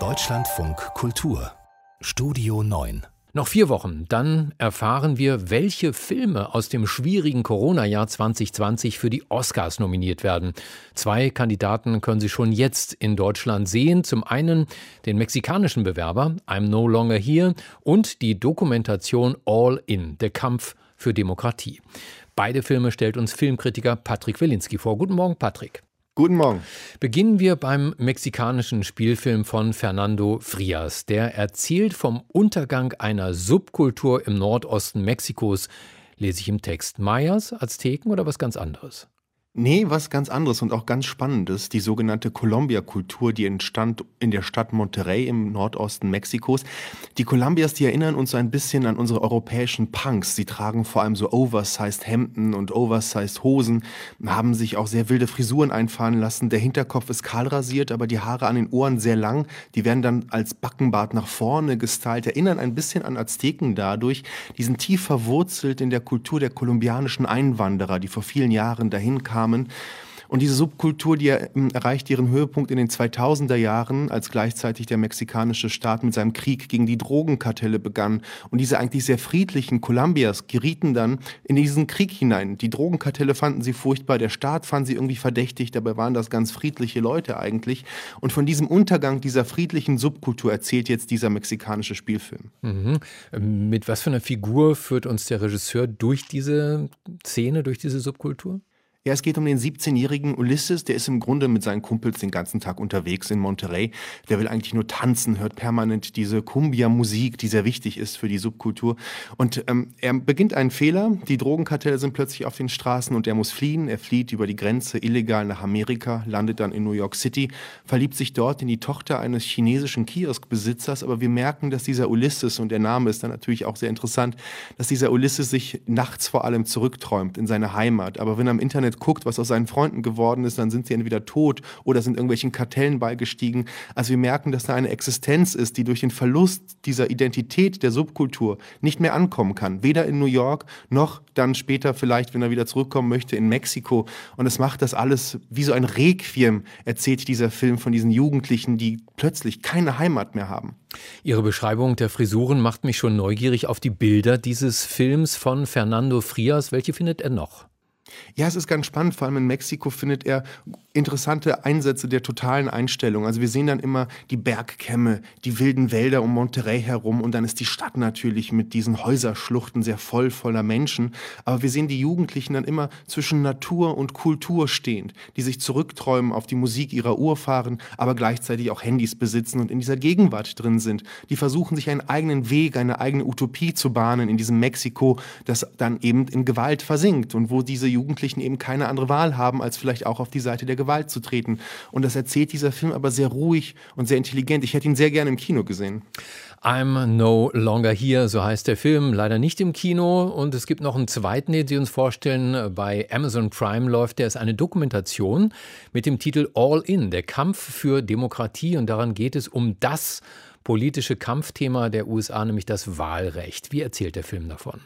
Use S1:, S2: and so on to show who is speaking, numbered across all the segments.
S1: Deutschlandfunk Kultur Studio 9
S2: noch vier Wochen, dann erfahren wir, welche Filme aus dem schwierigen Corona-Jahr 2020 für die Oscars nominiert werden. Zwei Kandidaten können Sie schon jetzt in Deutschland sehen. Zum einen den mexikanischen Bewerber I'm No Longer Here und die Dokumentation All In, der Kampf für Demokratie. Beide Filme stellt uns Filmkritiker Patrick Wilinski vor. Guten Morgen, Patrick.
S3: Guten Morgen.
S2: Beginnen wir beim mexikanischen Spielfilm von Fernando Frias. Der erzählt vom Untergang einer Subkultur im Nordosten Mexikos, lese ich im Text. Mayas, Azteken oder was ganz anderes?
S3: Nee, was ganz anderes und auch ganz Spannendes. Die sogenannte Colombia-Kultur, die entstand in der Stadt Monterrey im Nordosten Mexikos. Die Colombias, die erinnern uns so ein bisschen an unsere europäischen Punks. Sie tragen vor allem so oversized Hemden und oversized Hosen, haben sich auch sehr wilde Frisuren einfahren lassen. Der Hinterkopf ist kahl rasiert, aber die Haare an den Ohren sehr lang. Die werden dann als Backenbart nach vorne gestylt, erinnern ein bisschen an Azteken dadurch. Die sind tief verwurzelt in der Kultur der kolumbianischen Einwanderer, die vor vielen Jahren dahin kamen Namen. Und diese Subkultur, die ähm, erreicht ihren Höhepunkt in den 2000er Jahren, als gleichzeitig der mexikanische Staat mit seinem Krieg gegen die Drogenkartelle begann. Und diese eigentlich sehr friedlichen Colombias gerieten dann in diesen Krieg hinein. Die Drogenkartelle fanden sie furchtbar, der Staat fand sie irgendwie verdächtig, dabei waren das ganz friedliche Leute eigentlich. Und von diesem Untergang dieser friedlichen Subkultur erzählt jetzt dieser mexikanische Spielfilm.
S2: Mhm. Mit was für einer Figur führt uns der Regisseur durch diese Szene, durch diese Subkultur?
S3: Ja, es geht um den 17-jährigen Ulysses, der ist im Grunde mit seinen Kumpels den ganzen Tag unterwegs in Monterey. Der will eigentlich nur tanzen, hört permanent diese Cumbia-Musik, die sehr wichtig ist für die Subkultur. Und ähm, er beginnt einen Fehler. Die Drogenkartelle sind plötzlich auf den Straßen und er muss fliehen. Er flieht über die Grenze illegal nach Amerika, landet dann in New York City, verliebt sich dort in die Tochter eines chinesischen Kioskbesitzers. Aber wir merken, dass dieser Ulysses, und der Name ist dann natürlich auch sehr interessant, dass dieser Ulysses sich nachts vor allem zurückträumt in seine Heimat. Aber wenn im Internet Internet guckt, was aus seinen Freunden geworden ist, dann sind sie entweder tot oder sind irgendwelchen Kartellen beigestiegen. Also wir merken, dass da eine Existenz ist, die durch den Verlust dieser Identität der Subkultur nicht mehr ankommen kann. Weder in New York noch dann später vielleicht, wenn er wieder zurückkommen möchte, in Mexiko. Und es macht das alles wie so ein Requiem, erzählt dieser Film von diesen Jugendlichen, die plötzlich keine Heimat mehr haben.
S2: Ihre Beschreibung der Frisuren macht mich schon neugierig auf die Bilder dieses Films von Fernando Frias. Welche findet er noch?
S3: Ja, es ist ganz spannend. Vor allem in Mexiko findet er interessante Einsätze der totalen Einstellung. Also wir sehen dann immer die Bergkämme, die wilden Wälder um Monterrey herum und dann ist die Stadt natürlich mit diesen Häuserschluchten sehr voll voller Menschen. Aber wir sehen die Jugendlichen dann immer zwischen Natur und Kultur stehend, die sich zurückträumen, auf die Musik ihrer Urfahren, aber gleichzeitig auch Handys besitzen und in dieser Gegenwart drin sind. Die versuchen sich einen eigenen Weg, eine eigene Utopie zu bahnen in diesem Mexiko, das dann eben in Gewalt versinkt und wo diese Jugendlichen eben keine andere Wahl haben, als vielleicht auch auf die Seite der Gewalt zu treten. Und das erzählt dieser Film aber sehr ruhig und sehr intelligent. Ich hätte ihn sehr gerne im Kino gesehen.
S2: I'm No Longer Here, so heißt der Film, leider nicht im Kino. Und es gibt noch einen zweiten, den Sie uns vorstellen. Bei Amazon Prime läuft der ist eine Dokumentation mit dem Titel All In, der Kampf für Demokratie. Und daran geht es um das politische Kampfthema der USA, nämlich das Wahlrecht. Wie erzählt der Film davon?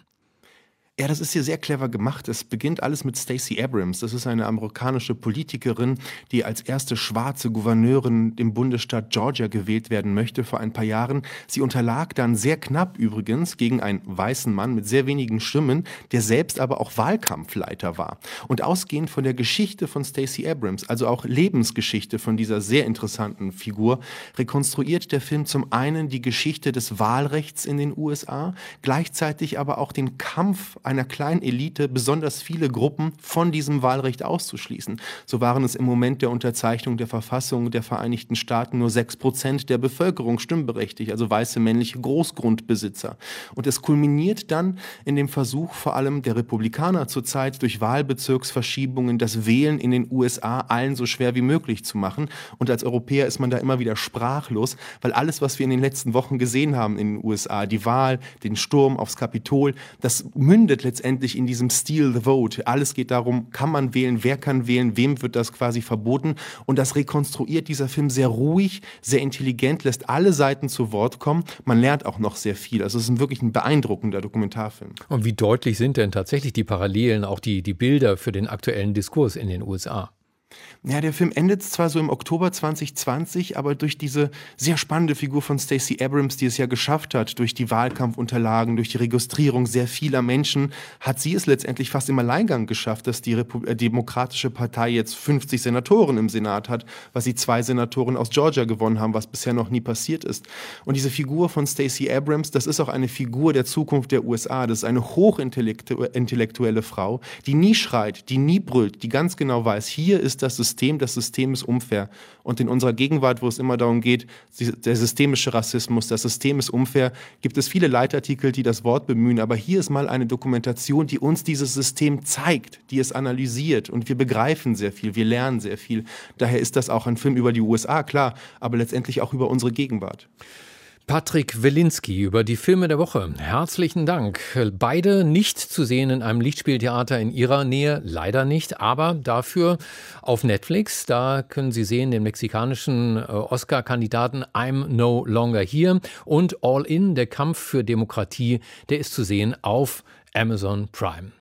S3: Ja, das ist hier sehr clever gemacht. Es beginnt alles mit Stacey Abrams. Das ist eine amerikanische Politikerin, die als erste schwarze Gouverneurin im Bundesstaat Georgia gewählt werden möchte vor ein paar Jahren. Sie unterlag dann sehr knapp übrigens gegen einen weißen Mann mit sehr wenigen Stimmen, der selbst aber auch Wahlkampfleiter war. Und ausgehend von der Geschichte von Stacey Abrams, also auch Lebensgeschichte von dieser sehr interessanten Figur, rekonstruiert der Film zum einen die Geschichte des Wahlrechts in den USA, gleichzeitig aber auch den Kampf einer kleinen Elite besonders viele Gruppen von diesem Wahlrecht auszuschließen. So waren es im Moment der Unterzeichnung der Verfassung der Vereinigten Staaten nur sechs Prozent der Bevölkerung stimmberechtigt, also weiße männliche Großgrundbesitzer. Und es kulminiert dann in dem Versuch vor allem der Republikaner zurzeit durch Wahlbezirksverschiebungen das Wählen in den USA allen so schwer wie möglich zu machen. Und als Europäer ist man da immer wieder sprachlos, weil alles, was wir in den letzten Wochen gesehen haben in den USA, die Wahl, den Sturm aufs Kapitol, das mündet mündet letztendlich in diesem Steal the Vote. Alles geht darum, kann man wählen, wer kann wählen, wem wird das quasi verboten. Und das rekonstruiert dieser Film sehr ruhig, sehr intelligent, lässt alle Seiten zu Wort kommen. Man lernt auch noch sehr viel. Also es ist wirklich ein beeindruckender Dokumentarfilm.
S2: Und wie deutlich sind denn tatsächlich die Parallelen, auch die, die Bilder für den aktuellen Diskurs in den USA?
S3: Ja, der Film endet zwar so im Oktober 2020, aber durch diese sehr spannende Figur von Stacey Abrams, die es ja geschafft hat, durch die Wahlkampfunterlagen, durch die Registrierung sehr vieler Menschen, hat sie es letztendlich fast im Alleingang geschafft, dass die Repu äh, Demokratische Partei jetzt 50 Senatoren im Senat hat, was sie zwei Senatoren aus Georgia gewonnen haben, was bisher noch nie passiert ist. Und diese Figur von Stacey Abrams, das ist auch eine Figur der Zukunft der USA. Das ist eine hochintellektuelle Frau, die nie schreit, die nie brüllt, die ganz genau weiß, hier ist das System, das System ist unfair. Und in unserer Gegenwart, wo es immer darum geht, der systemische Rassismus, das System ist unfair, gibt es viele Leitartikel, die das Wort bemühen. Aber hier ist mal eine Dokumentation, die uns dieses System zeigt, die es analysiert. Und wir begreifen sehr viel, wir lernen sehr viel. Daher ist das auch ein Film über die USA, klar, aber letztendlich auch über unsere Gegenwart.
S2: Patrick Wilinski über die Filme der Woche. Herzlichen Dank. Beide nicht zu sehen in einem Lichtspieltheater in Ihrer Nähe, leider nicht, aber dafür auf Netflix. Da können Sie sehen den mexikanischen äh, Oscar-Kandidaten I'm No Longer Here und All In, der Kampf für Demokratie, der ist zu sehen auf Amazon Prime.